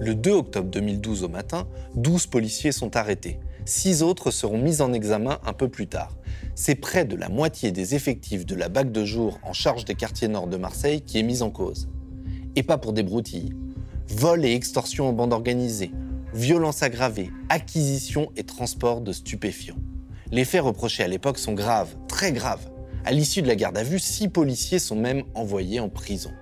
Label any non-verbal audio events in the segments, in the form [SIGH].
Le 2 octobre 2012 au matin, 12 policiers sont arrêtés. Six autres seront mis en examen un peu plus tard. C'est près de la moitié des effectifs de la BAC de jour en charge des quartiers nord de Marseille qui est mise en cause. Et pas pour des broutilles. Vol et extorsion en bande organisée, violence aggravée, acquisition et transport de stupéfiants. Les faits reprochés à l'époque sont graves, très graves. À l'issue de la garde à vue, six policiers sont même envoyés en prison.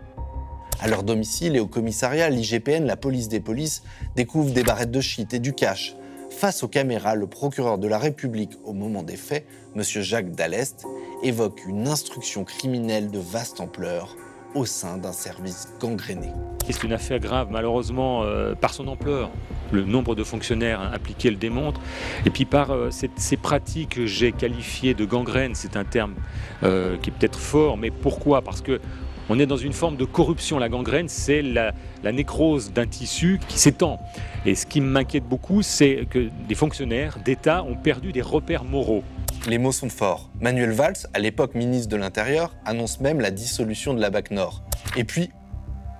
À leur domicile et au commissariat, l'IGPN, la police des polices, découvre des barrettes de shit et du cash. Face aux caméras, le procureur de la République au moment des faits, M. Jacques Dallest, évoque une instruction criminelle de vaste ampleur au sein d'un service gangréné. C'est une affaire grave, malheureusement, euh, par son ampleur. Le nombre de fonctionnaires impliqués le démontre. Et puis par euh, ces pratiques que j'ai qualifiées de gangrène, c'est un terme euh, qui est peut-être fort, mais pourquoi? Parce que on est dans une forme de corruption. La gangrène, c'est la, nécrose d'un tissu qui s'étend. Et ce qui m'inquiète beaucoup, c'est que des fonctionnaires d'État ont perdu des repères moraux. Les mots sont forts. Manuel Valls, à l'époque ministre de l'Intérieur, annonce même la dissolution de la BAC Nord. Et puis,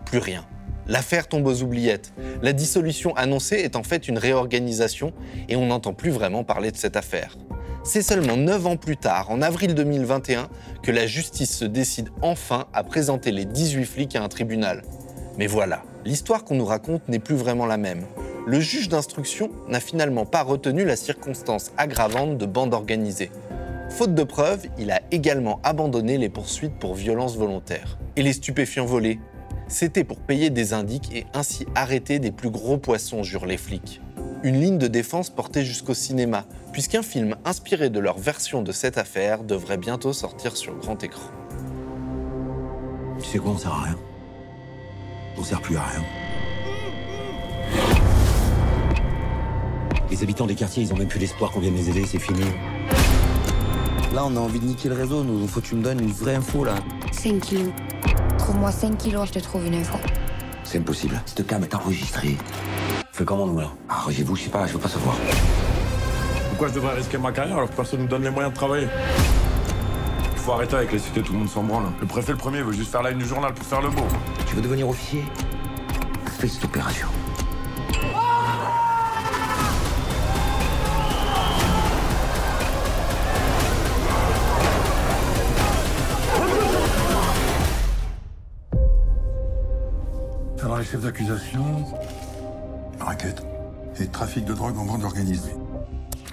plus rien. L'affaire tombe aux oubliettes. La dissolution annoncée est en fait une réorganisation et on n'entend plus vraiment parler de cette affaire. C'est seulement 9 ans plus tard, en avril 2021, que la justice se décide enfin à présenter les 18 flics à un tribunal. Mais voilà, l'histoire qu'on nous raconte n'est plus vraiment la même le juge d'instruction n'a finalement pas retenu la circonstance aggravante de bande organisée. Faute de preuves, il a également abandonné les poursuites pour violence volontaire. Et les stupéfiants volés? C'était pour payer des indiques et ainsi arrêter des plus gros poissons, jurent les flics. Une ligne de défense portée jusqu'au cinéma, puisqu'un film inspiré de leur version de cette affaire devrait bientôt sortir sur grand écran. Tu sais quoi, on sert à rien. On sert plus à rien. Les habitants des quartiers, ils ont même plus l'espoir qu'on vienne les aider, c'est fini. Là, on a envie de niquer le réseau, nous. Faut que tu me donnes une vraie info, là. 5 kilos. Trouve-moi 5 kilos, je te trouve une info. C'est impossible. Cette cam est enregistrée. Fais comment, nous, là? Arrangez-vous, je sais pas, je veux pas savoir. Pourquoi je devrais risquer ma carrière alors que personne ne me donne les moyens de travailler? Il faut arrêter avec les cités, tout le monde s'en branle. Le préfet, le premier, veut juste faire la une du journal pour faire le beau. Tu veux devenir officier? Fais cette opération. les chefs d'accusation, et de drogue en bande organisée.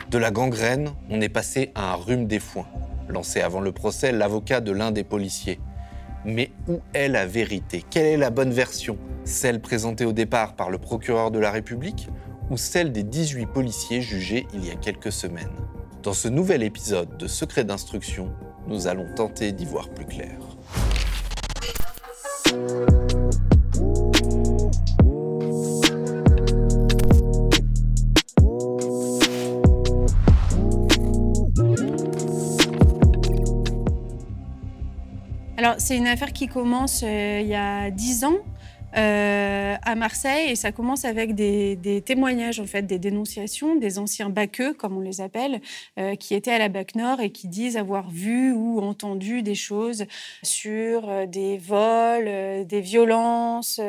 De la gangrène, on est passé à un rhume des foins, lancé avant le procès l'avocat de l'un des policiers. Mais où est la vérité? Quelle est la bonne version? Celle présentée au départ par le procureur de la République ou celle des 18 policiers jugés il y a quelques semaines? Dans ce nouvel épisode de Secret d'instruction, nous allons tenter d'y voir plus clair. C'est une affaire qui commence euh, il y a dix ans. Euh, à Marseille et ça commence avec des, témoignages en fait, des dénonciations des anciens baqueux comme on les appelle, euh, qui étaient à la BAC Nord et qui disent avoir vu ou entendu des choses sur euh, des vols, des violences,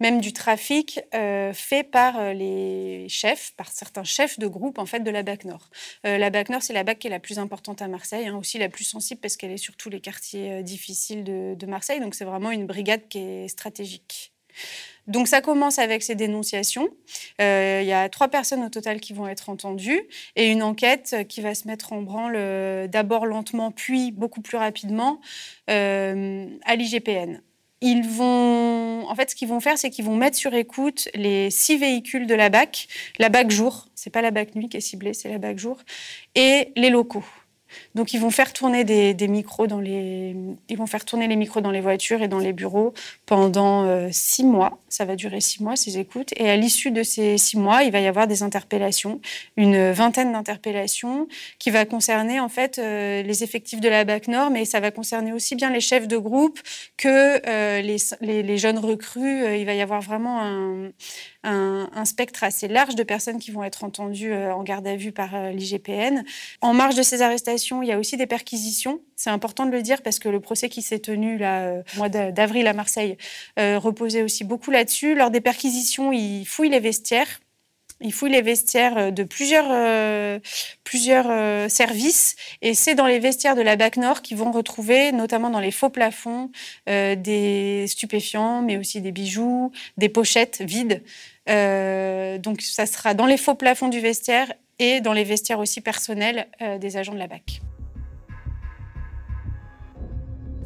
même du trafic fait par les chefs, par certains chefs de groupe en fait de la BAC Nord. la BAC Nord c'est la BAC qui est la plus importante à Marseille, hein, aussi la plus sensible parce qu'elle est sur tous les quartiers difficiles de Marseille, donc c'est vraiment une brigade qui est stratégique. Donc ça commence avec ces dénonciations. Euh, il y a trois personnes au total qui vont être entendues et une enquête qui va se mettre en branle euh, d'abord lentement, puis beaucoup plus rapidement euh, à l'IGPN. Ils vont, en fait, ce qu'ils vont faire, c'est qu'ils vont mettre sur écoute les six véhicules de la BAC, la BAC jour, c'est pas la BAC nuit qui est ciblée, c'est la BAC jour, et les locaux. Donc ils vont faire tourner des, micros dans les, ils vont faire tourner les micros dans les voitures et dans les bureaux pendant euh, six mois. Ça va durer six mois ces écoutes. Et à l'issue de ces six mois, il va y avoir des interpellations, une vingtaine d'interpellations qui va concerner en fait euh, les effectifs de la BAC Nord, mais ça va concerner aussi bien les chefs de groupe que euh, les, jeunes recrues. il va y avoir vraiment un, un, spectre assez large de personnes qui vont être entendues en garde à vue par l'IGPN. En marge de ces arrestations il y a aussi des perquisitions. C'est important de le dire parce que le procès qui s'est tenu là, euh, au mois d'avril à Marseille euh, reposait aussi beaucoup là-dessus. Lors des perquisitions, ils fouillent les vestiaires. Ils fouillent les vestiaires de plusieurs, euh, plusieurs euh, services et c'est dans les vestiaires de la BAC Nord qu'ils vont retrouver, notamment dans les faux plafonds, euh, des stupéfiants, mais aussi des bijoux, des pochettes vides. Euh, donc ça sera dans les faux plafonds du vestiaire et dans les vestiaires aussi personnels euh, des agents de la BAC.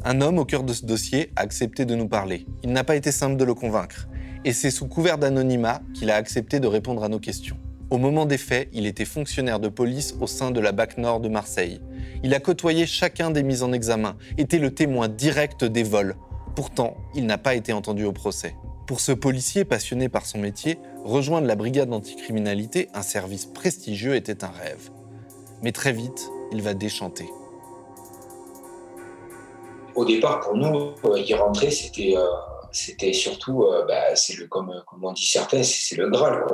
Un homme au cœur de ce dossier a accepté de nous parler. Il n'a pas été simple de le convaincre. Et c'est sous couvert d'anonymat qu'il a accepté de répondre à nos questions. Au moment des faits, il était fonctionnaire de police au sein de la BAC Nord de Marseille. Il a côtoyé chacun des mises en examen, était le témoin direct des vols. Pourtant, il n'a pas été entendu au procès. Pour ce policier passionné par son métier, rejoindre la brigade anticriminalité, un service prestigieux, était un rêve. Mais très vite, il va déchanter. Au départ, pour nous, euh, y rentrer, c'était euh, c'était surtout, euh, bah, c'est le comme comme on dit certains, c'est le graal.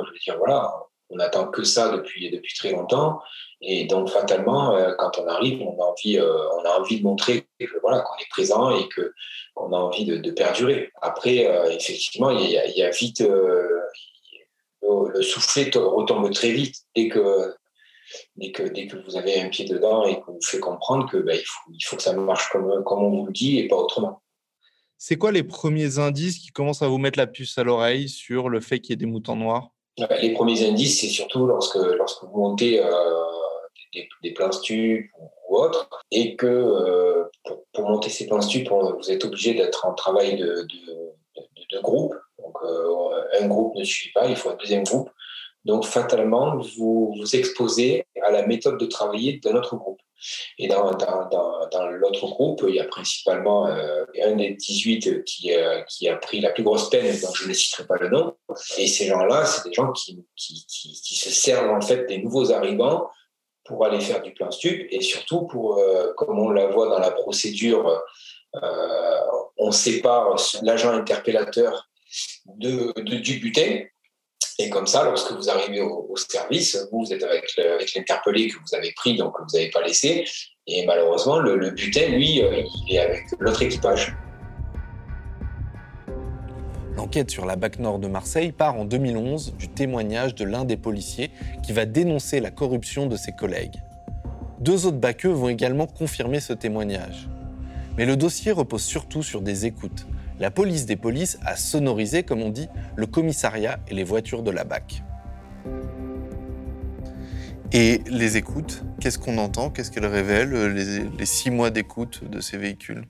On attend que ça depuis depuis très longtemps, et donc fatalement, euh, quand on arrive, on a envie, euh, on a envie de montrer voilà qu'on est présent et que qu'on a envie de, perdurer. Après, euh, effectivement, il y a, vite le, le soufflet to- retombe très vite dès que dès que dès que vous avez un pied dedans et qu'on vous fait comprendre que il faut il faut que ça marche comme comme on vous le dit et pas autrement. C'est quoi les premiers indices qui commencent à vous mettre la puce à l'oreille sur le fait qu'il y ait des moutons noirs? Les premiers indices, c'est surtout lorsque, lorsque vous montez euh, des, des plans stup ou, ou autres, et que euh, pour, pour monter ces plans stup, vous êtes obligé d'être en travail de, de, de- de groupe. Donc, euh, un groupe ne suffit pas, il faut un deuxième groupe. Donc, fatalement, vous vous exposez à la méthode de travailler d'un autre groupe. Et dans, dans, dans, dans l'autre groupe, il y a principalement euh, un des 18 qui, euh, qui a pris la plus grosse peine, donc je ne citerai pas le nom. Et ces gens-là, c'est des gens qui, qui, qui, se servent en fait des nouveaux arrivants pour aller faire du plan stup et surtout pour, euh, comme on la voit dans la procédure, on sépare l'agent interpellateur de, du butin. Et comme ça, lorsque vous arrivez au, service, vous, êtes avec l'interpellé que vous avez pris, donc que vous n'avez pas laissé. Et malheureusement, le, le butin, lui, euh, il est avec l'autre équipage. L'enquête sur la BAC Nord de Marseille part en 2011 du témoignage de l'un des policiers qui va dénoncer la corruption de ses collègues. Deux autres baqueux vont également confirmer ce témoignage. Mais le dossier repose surtout sur des écoutes. La police des polices a sonorisé, comme on dit, le commissariat et les voitures de la BAC. Et les écoutes, qu'est-ce qu'on entend? Qu'est-ce qu'elles révèlent, euh, les, les six mois d'écoute de ces véhicules?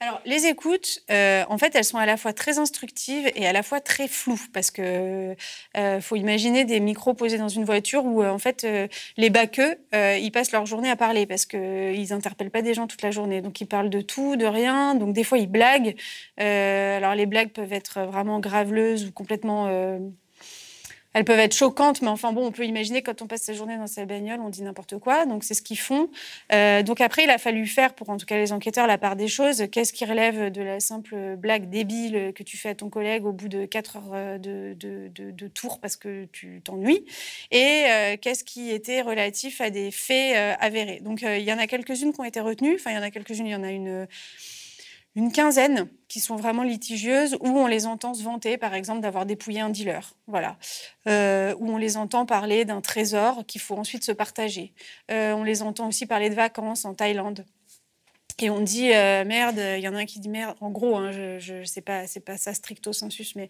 Alors, les écoutes, euh, en fait, elles sont à la fois très instructives et à la fois très floues, parce que euh, faut imaginer des micros posés dans une voiture où, euh, en fait, les baqueux, ils passent leur journée à parler, parce qu'ils interpellent pas des gens toute la journée. Donc, ils parlent de tout, de rien. Donc, des fois, ils blaguent. Alors, les blagues peuvent être vraiment graveleuses ou complètement... elles peuvent être choquantes, mais enfin bon, on peut imaginer quand on passe sa journée dans sa bagnole, on dit n'importe quoi. Donc c'est ce qu'ils font. Euh, donc après, il a fallu faire, pour en tout cas les enquêteurs, la part des choses. Qu'est-ce qui relève de la simple blague débile que tu fais à ton collègue au bout de 4 heures euh, de, de, de, tour parce que tu t'ennuies? Et euh, qu'est-ce qui était relatif à des faits avérés? Donc il y en a quelques-unes qui ont été retenues. Enfin, il y en a quelques-unes, il y en a une une quinzaine qui sont vraiment litigieuses, où on les entend se vanter, par exemple, d'avoir dépouillé un dealer, voilà, euh, où on les entend parler d'un trésor qu'il faut ensuite se partager. Euh, on les entend aussi parler de vacances en Thaïlande. Et on dit euh, merde, il y en a un qui dit merde. En gros, hein, je, je sais pas, c'est pas ça stricto sensus, mais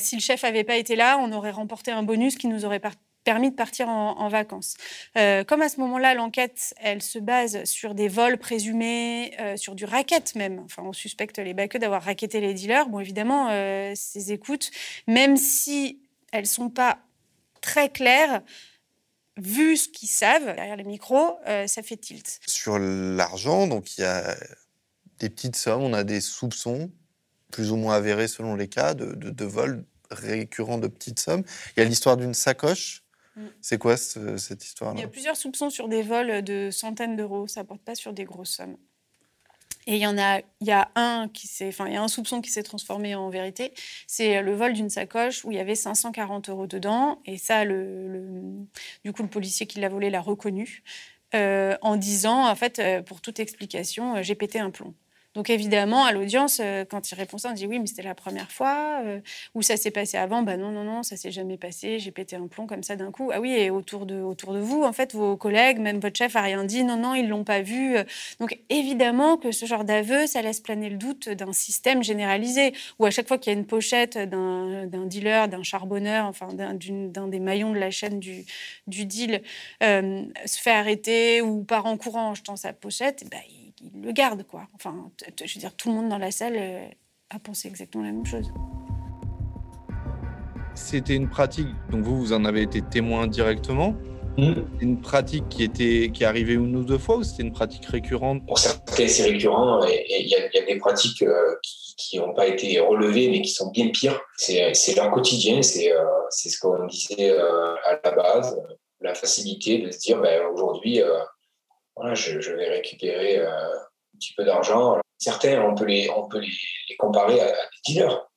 si le chef avait pas été là, on aurait remporté un bonus qui nous aurait par- permis de partir en, vacances. Euh, comme à ce moment-là, l'enquête, elle se base sur des vols présumés, euh, sur du racket même. Enfin, on suspecte les baqueux d'avoir racketté les dealers. Bon, évidemment, euh, ces écoutes, même si elles sont pas très claires, vu ce qu'ils savent derrière les micros, ça fait tilt. Sur l'argent, donc il y a des petites sommes, on a des soupçons, plus ou moins avérés selon les cas, de, de, de vols récurrents de petites sommes. Il y a l'histoire d'une sacoche. Mm. C'est quoi ce- cette Il y a plusieurs soupçons sur des vols de centaines d'euros. Ça porte pas sur des grosses sommes. Et il y en a, il y a un qui s'est, enfin, il y a un soupçon qui s'est transformé en vérité. C'est le vol d'une sacoche où il y avait 540 euros dedans. Et ça, le, le- du coup, le policier qui l'a volé l'a reconnu. en disant, en fait, pour toute explication, j'ai pété un plomb. Donc évidemment, à l'audience, euh, quand il répond ça, on dit oui, mais c'était la première fois. Euh, ou ça s'est passé avant Bah non, non, non, ça s'est jamais passé. J'ai pété un plomb comme ça d'un coup. Ah oui, et autour de, autour de vous, en fait, vos collègues, même votre chef a rien dit. Non, non, ils l'ont pas vu. Donc évidemment que ce genre d'aveu, ça laisse planer le doute d'un système généralisé où à chaque fois qu'il y a une pochette d'un dealer, d'un charbonneur, enfin d'un des maillons de la chaîne du, du deal, euh, se fait arrêter ou part en courant en jetant sa pochette, bah, il le garde, quoi. Enfin, je veux dire, tout le monde dans la salle euh, a pensé exactement la même chose. C'était une pratique, donc vous, vous en avez été témoin directement. Mmh. Une pratique qui était qui arrivait une ou deux fois ou c'était une pratique récurrente? Pour certains, c'est récurrent et il y, a des pratiques euh, qui n'ont pas été relevées mais qui sont bien pires. C'est leur quotidien, c'est euh, c'est ce qu'on disait à la base, la facilité de se dire ben, aujourd'hui, je, vais récupérer euh, un petit peu d'argent. Certains, on peut les, on peut les, comparer à, des dealers.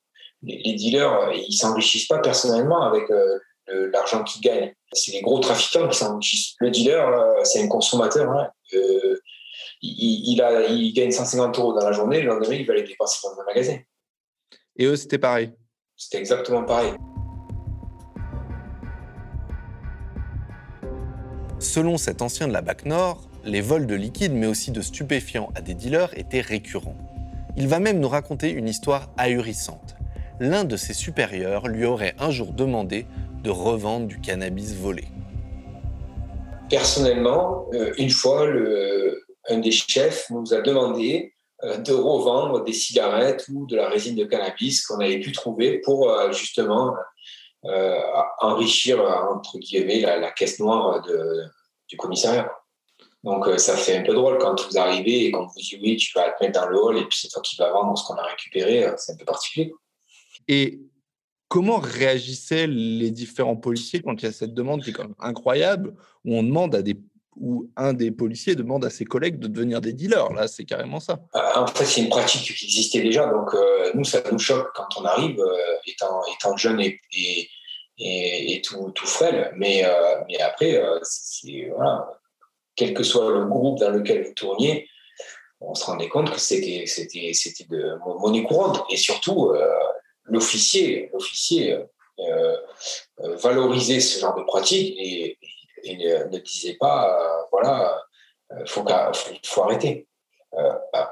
Les, dealers, euh, ils s'enrichissent pas personnellement avec euh, l'argent qu'ils gagnent. C'est les gros trafiquants qui s'enrichissent. Le dealer, c'est un consommateur. Hein. il, a, il gagne 150 euros dans la journée, le lendemain, il va les dépenser dans un magasin. Et eux, c'était pareil C'était exactement pareil. Selon cet ancien de la BAC Nord, les vols de liquide mais aussi de stupéfiants à des dealers étaient récurrents. Il va même nous raconter une histoire ahurissante. L'un de ses supérieurs lui aurait un jour demandé de revendre du cannabis volé. Personnellement, euh, une fois, un des chefs nous a demandé euh, de revendre des cigarettes ou de la résine de cannabis qu'on avait pu trouver pour euh, justement enrichir entre guillemets la, caisse noire du commissariat. Donc, euh, ça fait un peu drôle quand vous arrivez et qu'on vous dit oui, tu vas te mettre dans le hall et puis c'est toi qui vas vendre ce qu'on a récupéré. Euh, c'est un peu particulier. Et comment réagissaient les différents policiers quand il y a cette demande qui est quand même incroyable, où on demande à des où un des policiers demande à ses collègues de devenir des dealers? Là, c'est carrément ça. Euh, en fait, c'est une pratique qui existait déjà. Donc, nous, ça nous choque quand on arrive, étant, étant jeune et, et, et, tout, tout frêle. Mais, mais après, c'est, voilà, quel que soit le groupe dans lequel vous tourniez, on se rendait compte que c'était, de monnaie courante. Et surtout, euh, l'officier, euh, euh, valorisait ce genre de pratique et, ne, disait pas, voilà, faut, faut, faut, arrêter.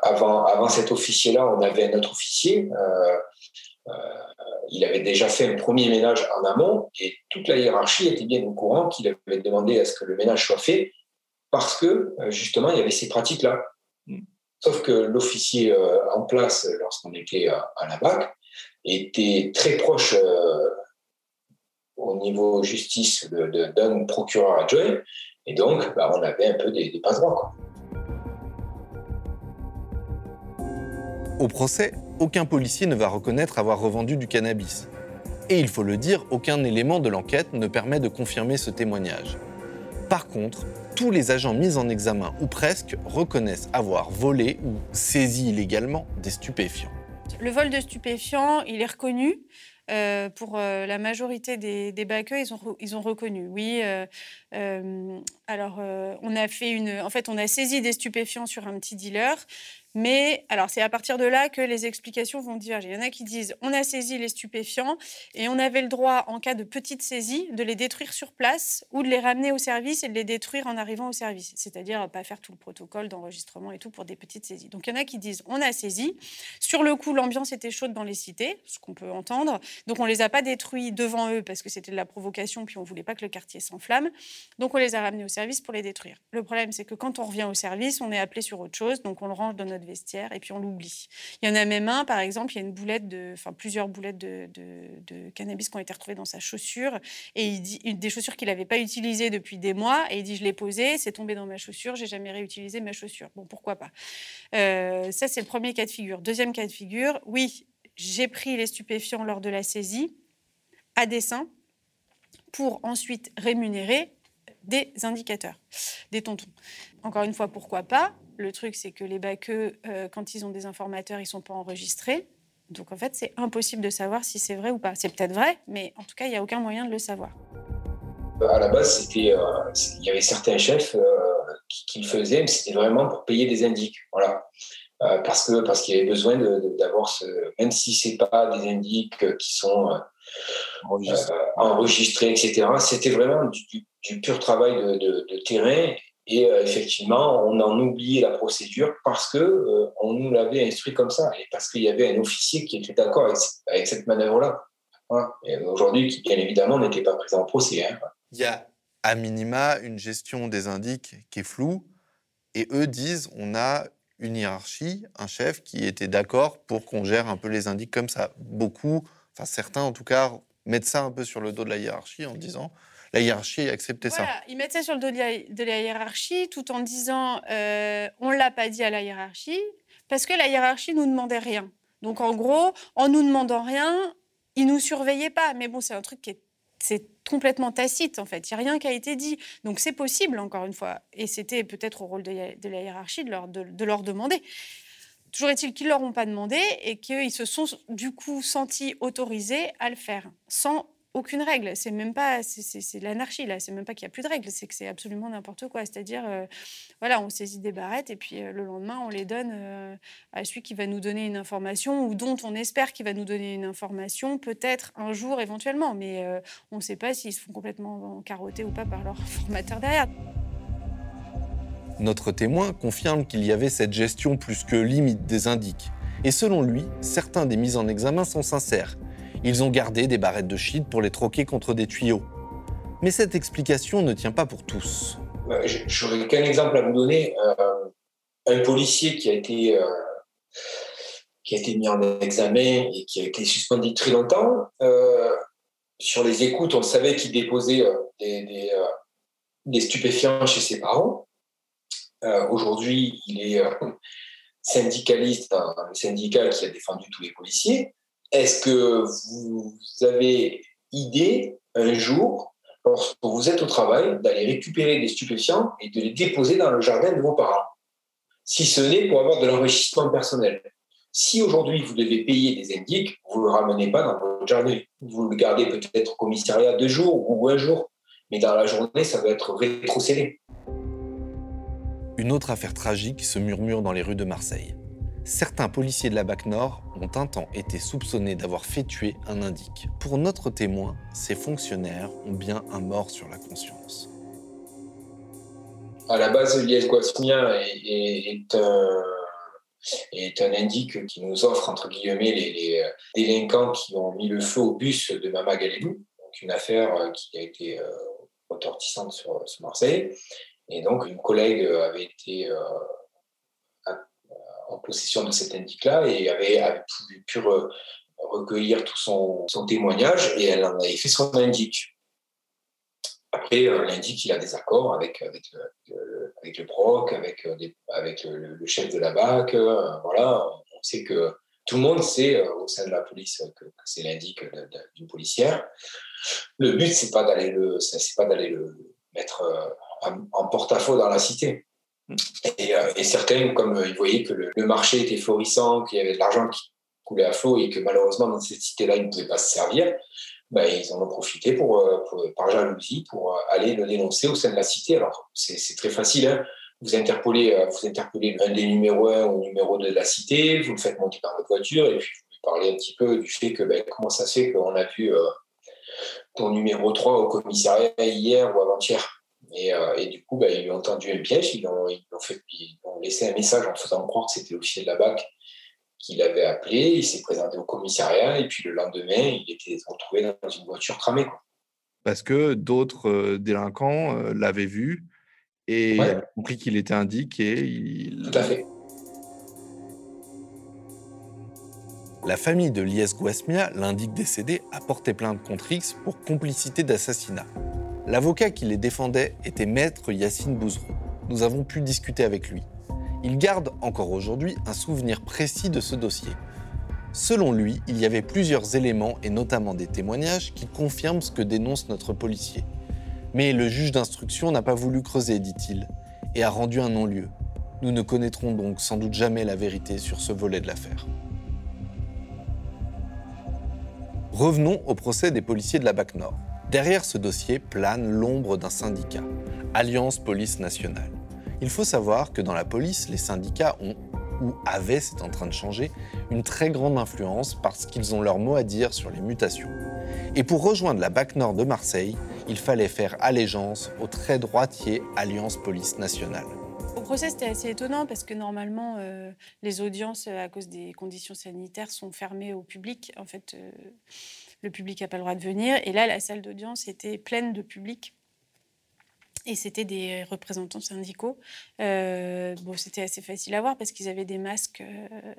avant, avant cet officier-là, on avait un autre officier. il avait déjà fait un premier ménage en amont et toute la hiérarchie était bien au courant qu'il avait demandé à ce que le ménage soit fait parce que euh, justement, il y avait ces pratiques-là. Mm. Sauf que l'officier euh, en place, lorsqu'on était à, la BAC, était très proche euh, au niveau justice d'un procureur adjoint, et donc bah, on avait un peu des, des passe-droits. Au procès, aucun policier ne va reconnaître avoir revendu du cannabis. Et il faut le dire, aucun élément de l'enquête ne permet de confirmer ce témoignage. Par contre, tous les agents mis en examen, ou presque, reconnaissent avoir volé ou saisi illégalement des stupéfiants. Le vol de stupéfiants, il est reconnu. Euh, pour euh, la majorité des, des ils ont, ils ont reconnu. Oui. Euh, alors, on a fait une. En fait, on a saisi des stupéfiants sur un petit dealer. Mais alors, c'est à partir de là que les explications vont diverger. Il y en a qui disent on a saisi les stupéfiants et on avait le droit, en cas de petite saisie, de les détruire sur place ou de les ramener au service et de les détruire en arrivant au service. C'est-à-dire pas faire tout le protocole d'enregistrement et tout pour des petites saisies. Donc, il y en a qui disent on a saisi. Sur le coup, l'ambiance était chaude dans les cités, ce qu'on peut entendre. Donc, on les a pas détruits devant eux parce que c'était de la provocation, puis on voulait pas que le quartier s'enflamme. Donc, on les a ramenés au service pour les détruire. Le problème, c'est que quand on revient au service, on est appelé sur autre chose, donc on le range dans notre et puis on l'oublie. Il y en a même un, par exemple, il y a une boulette enfin plusieurs boulettes de, de, cannabis qui ont été retrouvées dans sa chaussure et il dit des chaussures qu'il n'avait pas utilisées depuis des mois et il dit je l'ai posée, c'est tombé dans ma chaussure, j'ai jamais réutilisé ma chaussure. Bon, pourquoi pas? Euh, Ça c'est le premier cas de figure. Deuxième cas de figure, oui, j'ai pris les stupéfiants lors de la saisie à dessein pour ensuite rémunérer des indicateurs, des tontons. Encore une fois, pourquoi pas? Le truc, c'est que les baqueux, euh, quand ils ont des informateurs, ils ne sont pas enregistrés. Donc en fait, c'est impossible de savoir si c'est vrai ou pas. C'est peut-être vrai, mais en tout cas, il n'y a aucun moyen de le savoir. À la base, c'était, euh, il y avait certains chefs, euh, qu'il faisait, c'était vraiment pour payer des indiques. Voilà. Euh, parce que parce qu'il avait besoin d'avoir ce même si c'est pas des indiques qui sont enregistrés, etc. C'était vraiment du, pur travail de, terrain et effectivement on en oubliait la procédure parce que on nous l'avait instruit comme ça et parce qu'il y avait un officier qui était d'accord avec, cette manœuvre là. Aujourd'hui, qui bien évidemment n'était pas présent au procès. Hein. Il y a à minima une gestion des indiques qui est floue, et eux disent on a une hiérarchie, un chef qui était d'accord pour qu'on gère un peu les indiques comme ça. Beaucoup, enfin certains en tout cas, mettent ça un peu sur le dos de la hiérarchie en disant la hiérarchie a accepté ça. Ils mettent ça sur le dos de la, hiérarchie tout en disant euh, on ne l'a pas dit à la hiérarchie parce que la hiérarchie nous demandait rien. Donc en gros, en nous demandant rien, ils nous surveillaient pas. Mais bon, c'est un truc qui est complètement tacite en fait. Il n'y a rien qui a été dit. Donc c'est possible encore une fois. Et c'était peut-être au rôle de, la hiérarchie de leur, de, leur demander. Toujours est-il qu'ils ne leur ont pas demandé et qu'ils se sont du coup sentis autorisés à le faire sans aucune règle. C'est même pas, c'est l'anarchie là. C'est même pas qu'il n'y a plus de règles. C'est que c'est absolument n'importe quoi. C'est-à-dire, euh, voilà, on saisit des barrettes et puis euh, le lendemain on les donne euh, à celui qui va nous donner une information ou dont on espère qu'il va nous donner une information, peut-être un jour éventuellement, mais on ne sait pas s'ils se font complètement carottés ou pas par leur [LAUGHS] formateur derrière. Notre témoin confirme qu'il y avait cette gestion plus que limite des indiques. Et selon lui, certains des mises en examen sont sincères ils ont gardé des barrettes de shit pour les troquer contre des tuyaux. Mais cette explication ne tient pas pour tous. J'aurais qu'un exemple à vous donner. Euh, un policier qui a été euh, qui a été mis en examen et qui a été suspendu très longtemps. Euh, sur les écoutes, on savait qu'il déposait des, des, stupéfiants chez ses parents. Aujourd'hui, il est syndicaliste dans syndicat qui a défendu tous les policiers. Est-ce que vous avez idée un jour, lorsque vous êtes au travail, d'aller récupérer des stupéfiants et de les déposer dans le jardin de vos parents? Si ce n'est pour avoir de l'enrichissement personnel. Si aujourd'hui vous devez payer des indiques, vous ne le ramenez pas dans votre jardin. Vous le gardez peut-être au commissariat deux jours ou un jour. Mais dans la journée, ça va être rétrocédé. Une autre affaire tragique se murmure dans les rues de Marseille certains policiers de la BAC Nord ont un temps été soupçonnés d'avoir fait tuer un indique. Pour notre témoin, ces fonctionnaires ont bien un mort sur la conscience. À la base, Lies Guasmia est, un, est, un, indique qui nous offre, entre guillemets, les, délinquants qui ont mis le feu au bus de Mama Galibou, donc une affaire qui a été euh, retortissante sur, Marseille. Et donc, une collègue avait été... Euh, en possession de cet indique-là et avait, pu, recueillir tout son, témoignage et elle en avait fait son indique. Après, euh, l'indique, il a des accords avec, avec, le, avec PROC, avec, euh, avec le, chef de la BAC. Euh, voilà, on sait que tout le monde sait au sein de la police que, c'est l'indique d'une policière. Le but, c'est pas d'aller le, pas d'aller le mettre en porte-à-faux dans la cité. Euh, et, certains, comme euh, ils voyaient que le, marché était florissant, qu'il y avait de l'argent qui coulait à flot et que malheureusement dans cette cité-là, ils ne pouvaient pas se servir, ben, ils en ont profité pour, euh, par jalousie pour aller le dénoncer au sein de la cité. Alors, c'est très facile. Hein. vous interpellez, vous interpellez un des numéros 1 ou numéro 2 de la cité, vous le faites monter dans votre voiture et puis vous lui parlez un petit peu du fait que ben, comment ça se fait qu'on a vu ton numéro 3 au commissariat hier ou avant-hier. Euh, et, du coup, bah, ils ont entendu un piège, ils ont, fait, ont laissé un message en faisant croire que c'était l'officier de la BAC qui l'avait appelé, il s'est présenté au commissariat, et puis le lendemain, il était retrouvé dans une voiture cramée. Parce que d'autres euh, délinquants euh, l'avaient vu et ont compris qu'il était indiqué. Il... Tout à fait. La famille de Lies Guasmia, l'indique décédé, a porté plainte contre X pour complicité d'assassinat. L'avocat qui les défendait était maître Yacine Bouzrou. Nous avons pu discuter avec lui. Il garde encore aujourd'hui un souvenir précis de ce dossier. Selon lui, il y avait plusieurs éléments et notamment des témoignages qui confirment ce que dénonce notre policier. Mais le juge d'instruction n'a pas voulu creuser, dit-il, et a rendu un non-lieu. Nous ne connaîtrons donc sans doute jamais la vérité sur ce volet de l'affaire. Revenons au procès des policiers de la BAC Nord. Derrière ce dossier plane l'ombre d'un syndicat, Alliance Police Nationale, Il faut savoir que dans la police, les syndicats ont, ou avaient, c'est en train de changer, une très grande influence parce qu'ils ont leur mot à dire sur les mutations. Et pour rejoindre la BAC Nord de Marseille, il fallait faire allégeance au très droitier Alliance Police Nationale. Au procès, c'était assez étonnant parce que normalement, euh, les audiences, euh, à cause des conditions sanitaires, sont fermées au public. Euh, le public n'a pas le droit de venir. Et là, la salle d'audience était pleine de public. Et c'était des représentants syndicaux. Euh, c'était assez facile à voir parce qu'ils avaient des masques, euh,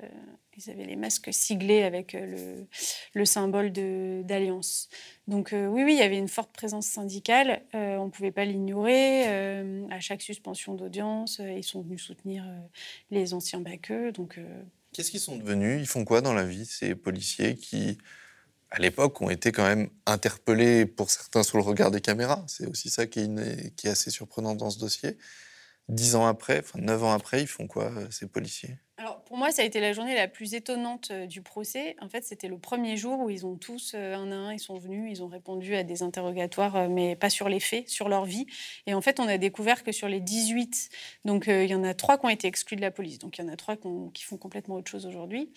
ils avaient les masques siglés avec euh, le, le symbole d'alliance. Donc euh, oui, oui, il y avait une forte présence syndicale. on ne pouvait pas l'ignorer. à chaque suspension d'audience, ils sont venus soutenir les anciens baqueux. Donc Qu'est-ce qu'ils sont devenus? Ils font quoi dans la vie, ces policiers qui, à l'époque, ont été quand même interpellés pour certains sous le regard des caméras C'est aussi ça qui est, assez surprenant dans ce dossier. Dix ans après, enfin neuf ans après, ils font quoi, euh, ces policiers? Alors, pour moi, ça a été la journée la plus étonnante euh, du procès. En fait, c'était le premier jour où ils ont tous, euh, un à un, ils sont venus, ils ont répondu à des interrogatoires, mais pas sur les faits, sur leur vie. Et en fait, on a découvert que sur les 18, donc il y en a trois qui ont été exclus de la police. Donc, il y en a trois qui font complètement autre chose aujourd'hui.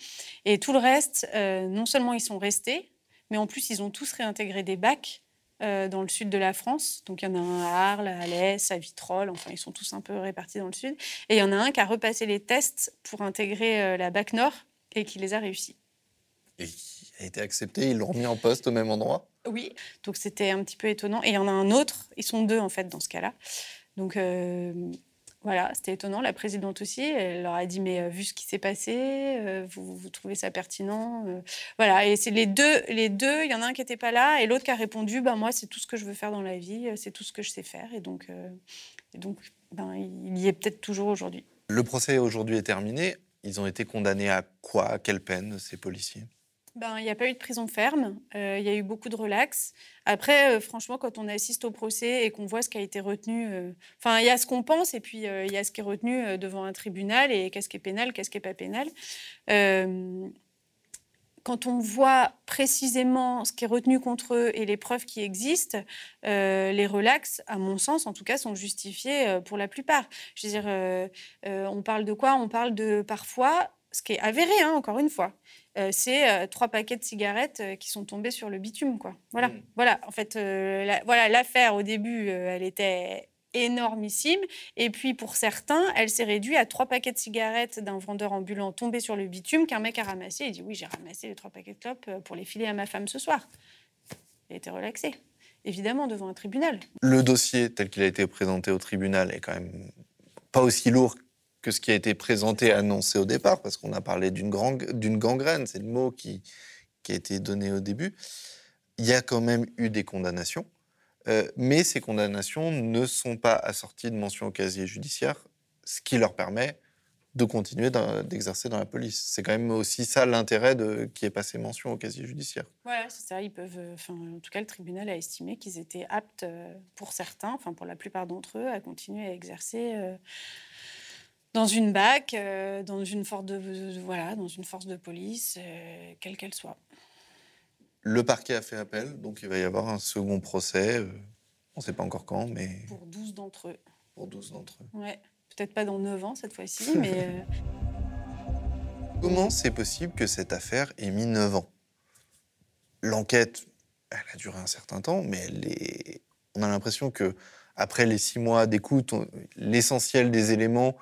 Et tout le reste, non seulement ils sont restés, mais en plus, ils ont tous réintégré des bacs. euh, dans le sud de la France. Donc il y en a un à Arles, à Alès, à Vitrolles, enfin ils sont tous un peu répartis dans le sud. Et il y en a un qui a repassé les tests pour intégrer euh, la BAC Nord et qui les a réussis. Et qui a été accepté, ils l'ont remis en poste au même endroit Oui. Donc c'était un petit peu étonnant. Et il y en a un autre, ils sont deux en fait dans ce cas-là. Donc euh, voilà, c'était étonnant. La présidente aussi, elle leur a dit mais euh, vu ce qui s'est passé, euh, vous, trouvez ça pertinent euh, Voilà. Et c'est les deux, les deux. Il y en a un qui n'était pas là et l'autre qui a répondu ben moi c'est tout ce que je veux faire dans la vie, c'est tout ce que je sais faire. Et donc, et donc ben, il y est peut-être toujours aujourd'hui. Le procès aujourd'hui est terminé. Ils ont été condamnés à quoi? À quelle peine, ces policiers? Ben, il n'y a pas eu de prison ferme, euh, il y a eu beaucoup de relax. Après, euh, franchement, quand on assiste au procès et qu'on voit ce qui a été retenu, euh, enfin, il y a ce qu'on pense et puis il y a ce qui est retenu devant un tribunal et qu'est-ce qui est pénal, qu'est-ce qui n'est pas pénal. Quand on voit précisément ce qui est retenu contre eux et les preuves qui existent, les relax, à mon sens, en tout cas, sont justifiés pour la plupart. Je veux dire, on parle de quoi? On parle de parfois, ce qui est avéré, hein, encore une fois, euh, c'est euh, trois paquets de cigarettes euh, qui sont tombés sur le bitume, quoi. Voilà, Mm. voilà. En fait, euh, la- voilà, l'affaire au début, euh, elle était énormissime. Et puis pour certains, elle s'est réduite à trois paquets de cigarettes d'un vendeur ambulant tombé sur le bitume qu'un mec a ramassé. Il dit oui, j'ai ramassé les trois paquets de clopes pour les filer à ma femme ce soir. Il a été relaxé, évidemment, devant un tribunal. Le dossier tel qu'il a été présenté au tribunal est quand même pas aussi lourd que ce qui a été présenté, annoncé au départ, parce qu'on a parlé d'une gangrène, c'est le mot qui, a été donné au début. Il y a quand même eu des condamnations, euh, mais ces condamnations ne sont pas assorties de mention au casier judiciaire, ce qui leur permet de continuer d'exercer dans la police. C'est quand même aussi ça l'intérêt de qui est passé mention au casier judiciaire. Voilà, c'est ça. Ils peuvent, euh, enfin, en tout cas, le tribunal a estimé qu'ils étaient aptes, euh, pour certains, enfin pour la plupart d'entre eux, à continuer à exercer dans une BAC, euh, dans une force de, de- voilà, dans une force de police, euh, quelle qu'elle soit. Le parquet a fait appel, donc il va y avoir un second procès. euh, on ne sait pas encore quand, mais Pour 12 d'entre eux. pour 12 d'entre eux. Ouais. Peut-être pas dans 9 ans cette fois-ci, [LAUGHS] mais euh, Comment c'est possible que cette affaire ait mis 9 ans? L'enquête, elle a duré un certain temps, mais elle est... on a l'impression que après les six mois d'écoute, on- l'essentiel des éléments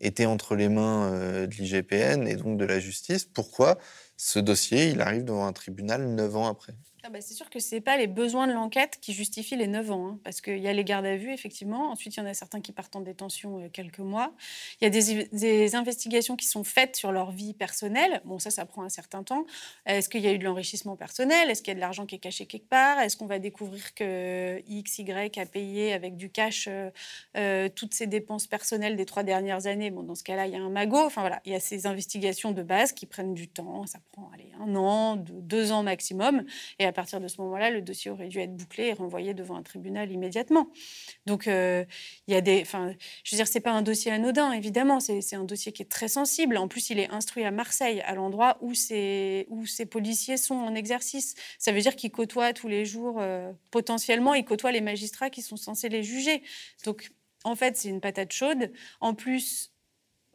était entre les mains euh, de l'IGPN et donc de la justice. Pourquoi ce dossier, il arrive devant un tribunal 9 ans après? Ah bah, c'est sûr que ce n'est pas les besoins de l'enquête qui justifient les 9 ans. hein, parce qu'il y a les gardes à vue, effectivement. Ensuite, il y en a certains qui partent en détention euh, quelques mois. Il y a des, investigations qui sont faites sur leur vie personnelle. Bon, ça, ça prend un certain temps. Est-ce qu'il y a eu de l'enrichissement personnel? Est-ce qu'il y a de l'argent qui est caché quelque part? Est-ce qu'on va découvrir que X, Y a payé avec du cash euh, euh, toutes ses dépenses personnelles des trois dernières années? Bon, dans ce cas-là, il y a un magot. Enfin, voilà, il y a ces investigations de base qui prennent du temps. Ça prend, allez, un an, deux, deux ans maximum. Et à partir de ce moment-là, le dossier aurait dû être bouclé et renvoyé devant un tribunal immédiatement. Donc, euh, il y a des. Enfin, je veux dire, c'est pas un dossier anodin, évidemment. C'est un dossier qui est très sensible. En plus, il est instruit à Marseille, à l'endroit où ces, où ces policiers sont en exercice. Ça veut dire qu'ils côtoient tous les jours, euh, potentiellement, ils côtoient les magistrats qui sont censés les juger. Donc, En fait, c'est une patate chaude. En plus,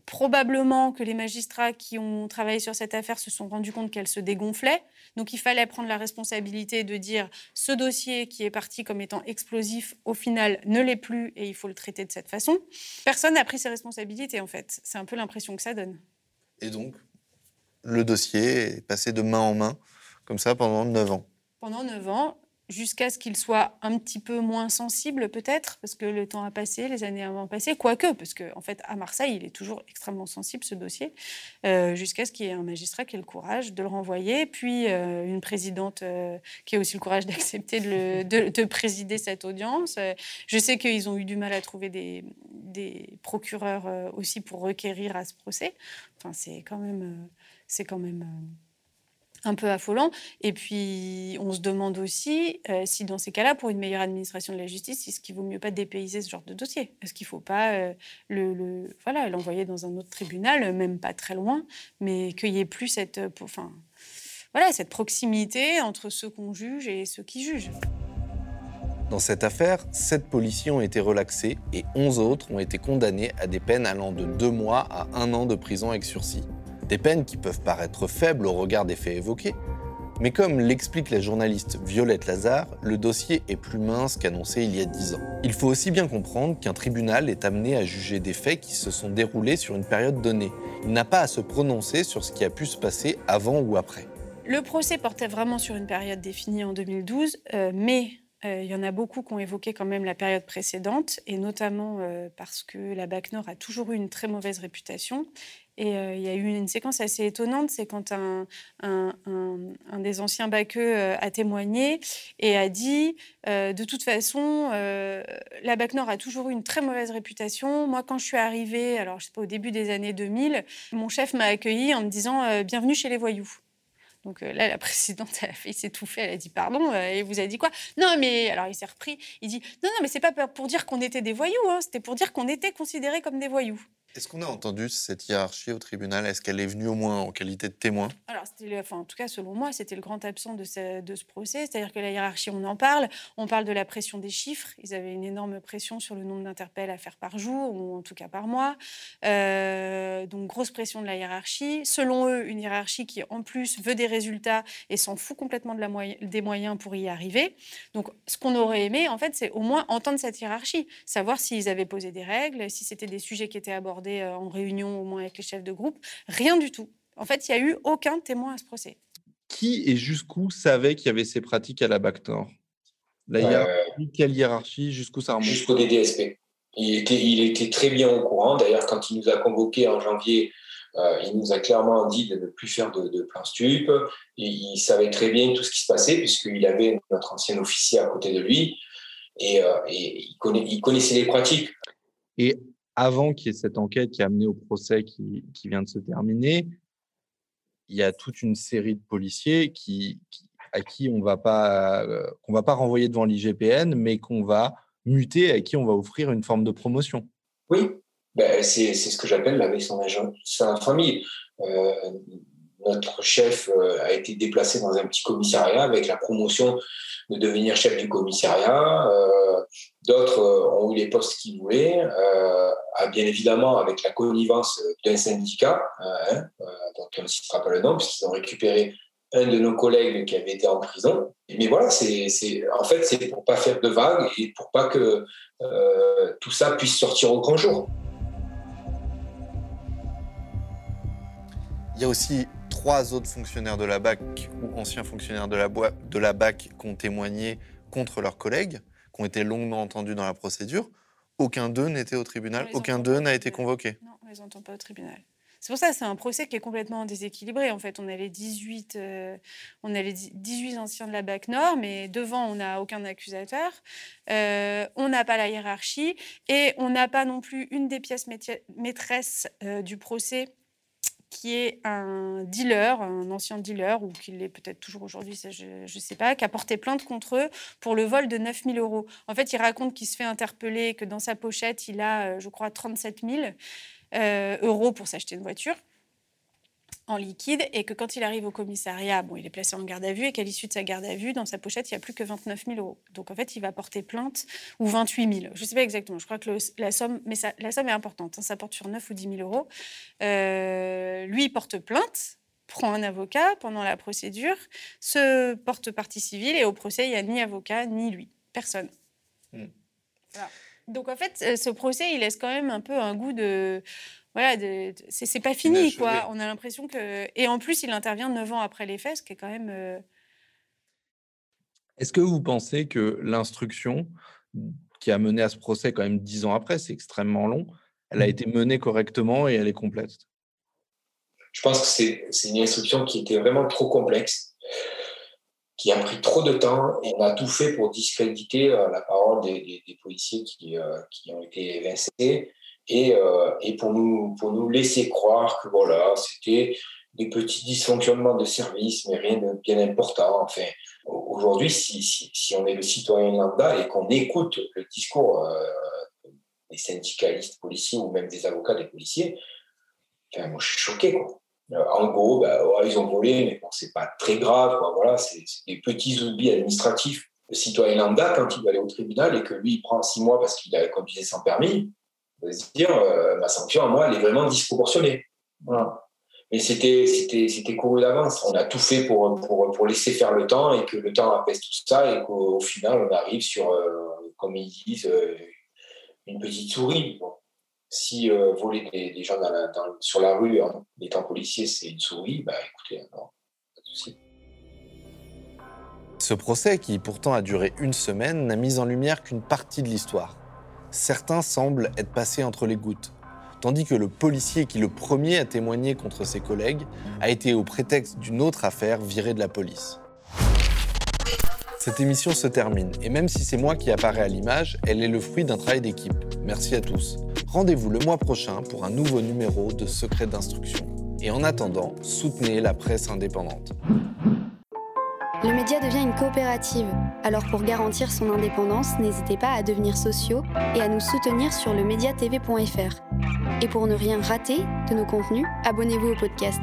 probablement que les magistrats qui ont travaillé sur cette affaire se sont rendus compte qu'elle se dégonflait. Donc il fallait prendre la responsabilité de dire ce dossier qui est parti comme étant explosif, au final ne l'est plus et il faut le traiter de cette façon. Personne n'a pris ses responsabilités en fait. C'est un peu l'impression que ça donne. Et donc, le dossier est passé de main en main, comme ça, pendant 9 ans? Pendant 9 ans, jusqu'à ce qu'il soit un petit peu moins sensible peut-être, parce que le temps a passé, les années ont passé, quoique, parce qu'en en fait, à Marseille, il est toujours extrêmement sensible, ce dossier, euh, jusqu'à ce qu'il y ait un magistrat qui ait le courage de le renvoyer, puis euh, une présidente euh, qui ait aussi le courage [LAUGHS] d'accepter de, de, présider cette audience. je sais qu'ils ont eu du mal à trouver des, des procureurs aussi pour requérir à ce procès. Enfin, c'est quand même... c'est quand même un peu affolant. Et puis, on se demande aussi euh, si, dans ces cas-là, pour une meilleure administration de la justice, est-ce qu'il vaut mieux pas dépayser ce genre de dossier? Est-ce qu'il ne faut pas euh, le, voilà, l'envoyer dans un autre tribunal, même pas très loin, mais qu'il n'y ait plus cette, euh, voilà, cette proximité entre ceux qu'on juge et ceux qui jugent? Dans cette affaire, sept policiers ont été relaxés et 11 autres ont été condamnés à des peines allant de deux mois à un an de prison avec sursis. Des peines qui peuvent paraître faibles au regard des faits évoqués, mais comme l'explique la journaliste Violette Lazare, le dossier est plus mince qu'annoncé il y a dix ans. Il faut aussi bien comprendre qu'un tribunal est amené à juger des faits qui se sont déroulés sur une période donnée. Il n'a pas à se prononcer sur ce qui a pu se passer avant ou après. Le procès portait vraiment sur une période définie en 2012, euh, mais euh, il y en a beaucoup qui ont évoqué quand même la période précédente, et notamment euh, parce que la BAC Nord a toujours eu une très mauvaise réputation et euh, il y a eu une séquence assez étonnante, c'est quand un, des anciens baqueux euh, a témoigné et a dit euh, de toute façon, la BAC Nord a toujours eu une très mauvaise réputation. Moi, quand je suis arrivée, alors je sais pas, au début des années 2000, mon chef m'a accueilli en me disant Bienvenue chez les voyous. Donc là, la [LAUGHS] présidente, elle a fait s'étouffer, elle a dit pardon, et vous a dit quoi? Non, mais alors il s'est repris, il dit non, non, mais c'est pas pour dire qu'on était des voyous, hein, c'était pour dire qu'on était considérés comme des voyous. Est-ce qu'on a entendu cette hiérarchie au tribunal? Est-ce qu'elle est venue au moins en qualité de témoin? Alors, en tout cas, selon moi, c'était le grand absent de ce, procès. C'est-à-dire que la hiérarchie, on en parle. On parle de la pression des chiffres. Ils avaient une énorme pression sur le nombre d'interpels à faire par jour, ou en tout cas par mois. Euh, donc, grosse pression de la hiérarchie. Selon eux, une hiérarchie qui, en plus, veut des résultats et s'en fout complètement de la des moyens pour y arriver. Donc, ce qu'on aurait aimé, en fait, c'est au moins entendre cette hiérarchie, savoir s'ils avaient posé des règles, si c'était des sujets qui étaient abordés euh, en réunion au moins avec les chefs de groupe. Rien du tout. En fait, il n'y a eu aucun témoin à ce procès. Qui et jusqu'où savait qu'il y avait ces pratiques à la BAC Nord La hiérarchie, quelle hiérarchie? Jusqu'où ça remonte? Jusqu'au DDSP. Il était, il était très bien au courant. D'ailleurs, quand il nous a convoqués en janvier, euh, il nous a clairement dit de ne plus faire de, de plan stup. Il, savait très bien tout ce qui se passait, puisqu'il avait notre ancien officier à côté de lui. Et, euh, et il, connaît, il, connaissait les pratiques. Et avant qu'il y ait cette enquête qui a amené au procès qui, vient de se terminer, il y a toute une série de policiers qui, à qui on va pas euh, qu'on va pas renvoyer devant l'IGPN, mais qu'on va muter, à qui on va offrir une forme de promotion. Oui, ben, c'est ce que j'appelle la maison de famille. Euh, notre chef euh, a été déplacé dans un petit commissariat avec la promotion de devenir chef du commissariat. Euh, d'autres euh, ont eu les postes qu'ils voulaient, bien évidemment avec la connivence d'un syndicat, hein, dont on ne citera pas le nom, puisqu'ils ont récupéré un de nos collègues qui avait été en prison. Mais voilà, en fait, c'est pour pas faire de vagues et pour pas que tout ça puisse sortir au grand jour. Il y a aussi trois autres fonctionnaires de la BAC ou anciens fonctionnaires de la BAC qui ont témoigné contre leurs collègues, qui ont été longuement entendus dans la procédure. Aucun d'eux n'était au tribunal, aucun d'eux n'a été convoqué. Non, on ne les entend pas au tribunal. C'est pour ça que c'est un procès qui est complètement déséquilibré. En fait, on a les 18, euh, on a les 18 anciens de la BAC Nord, mais devant, on n'a aucun accusateur. Euh, on n'a pas la hiérarchie et on n'a pas non plus une des pièces maîtresses euh, du procès qui est un dealer, un ancien dealer, ou qui l'est peut-être toujours aujourd'hui, je ne sais pas, qui a porté plainte contre eux pour le vol de 9000 euros. En fait, il raconte qu'il se fait interpeller, que dans sa pochette, il a, euh, je crois, 37 000 euh, euros pour s'acheter une voiture. En liquide et que quand il arrive au commissariat, bon, il est placé en garde à vue et qu'à l'issue de sa garde à vue, dans sa pochette, il n'y a plus que 29 000 euros. Donc en fait, il va porter plainte ou 28 000. Je ne sais pas exactement. Je crois que la somme, mais ça, la somme est importante. Hein. ça porte sur 9 ou 10 000 euros. Euh, lui, il porte plainte prend un avocat pendant la procédure, se porte partie civile et au procès, il n'y a ni avocat ni lui, personne. Hmm. Donc en fait, euh, ce procès, il laisse quand même un peu un goût de voilà, c'est pas fini, quoi. On a l'impression que. Et en plus, il intervient neuf ans après les faits, ce qui est quand même. Euh, Est-ce que vous pensez que l'instruction qui a mené à ce procès quand même dix ans après, c'est extrêmement long, elle a mmh. été menée correctement et elle est complète? Je pense que c'est une instruction qui était vraiment trop complexe, qui a pris trop de temps et on a tout fait pour discréditer euh, la parole des, policiers qui, euh, qui ont été évincés et, euh, et pour, nous, pour nous laisser croire que voilà, c'était des petits dysfonctionnements de service, mais rien de bien important. Enfin, aujourd'hui, si, si, on est le citoyen lambda et qu'on écoute le discours euh, des syndicalistes policiers ou même des avocats des policiers, enfin, moi je suis choqué. Euh, en gros, bah, ils ont volé, mais bon, c'est pas très grave. Voilà, c'est des petits oublis administratifs. Le citoyen lambda, quand il va aller au tribunal et que lui, il prend six mois parce qu'il a conduit sans permis, se dire euh, ma sanction à moi, elle est vraiment disproportionnée. Mais c'était, c'était, c'était couru d'avance. On a tout fait pour, pour, pour, laisser faire le temps et que le temps apaise tout ça et qu'au final, on arrive sur, euh, comme ils disent, euh, une petite souris. Si voler des, gens sur la rue en étant policier, c'est une souris, bah écoutez, non, pas de souci. Ce procès, qui pourtant a duré une semaine, n'a mis en lumière qu'une partie de l'histoire certains semblent être passés entre les gouttes, tandis que le policier qui le premier a témoigné contre ses collègues a été au prétexte d'une autre affaire viré de la police. Cette émission se termine, et même si c'est moi qui apparaît à l'image, elle est le fruit d'un travail d'équipe. Merci à tous. Rendez-vous le mois prochain pour un nouveau numéro de Secret d'instruction. Et en attendant, soutenez la presse indépendante. Le média devient une coopérative. Alors pour garantir son indépendance, n'hésitez pas à devenir sociaux et à nous soutenir sur le mediatv.fr. Et pour ne rien rater de nos contenus, abonnez-vous au podcast.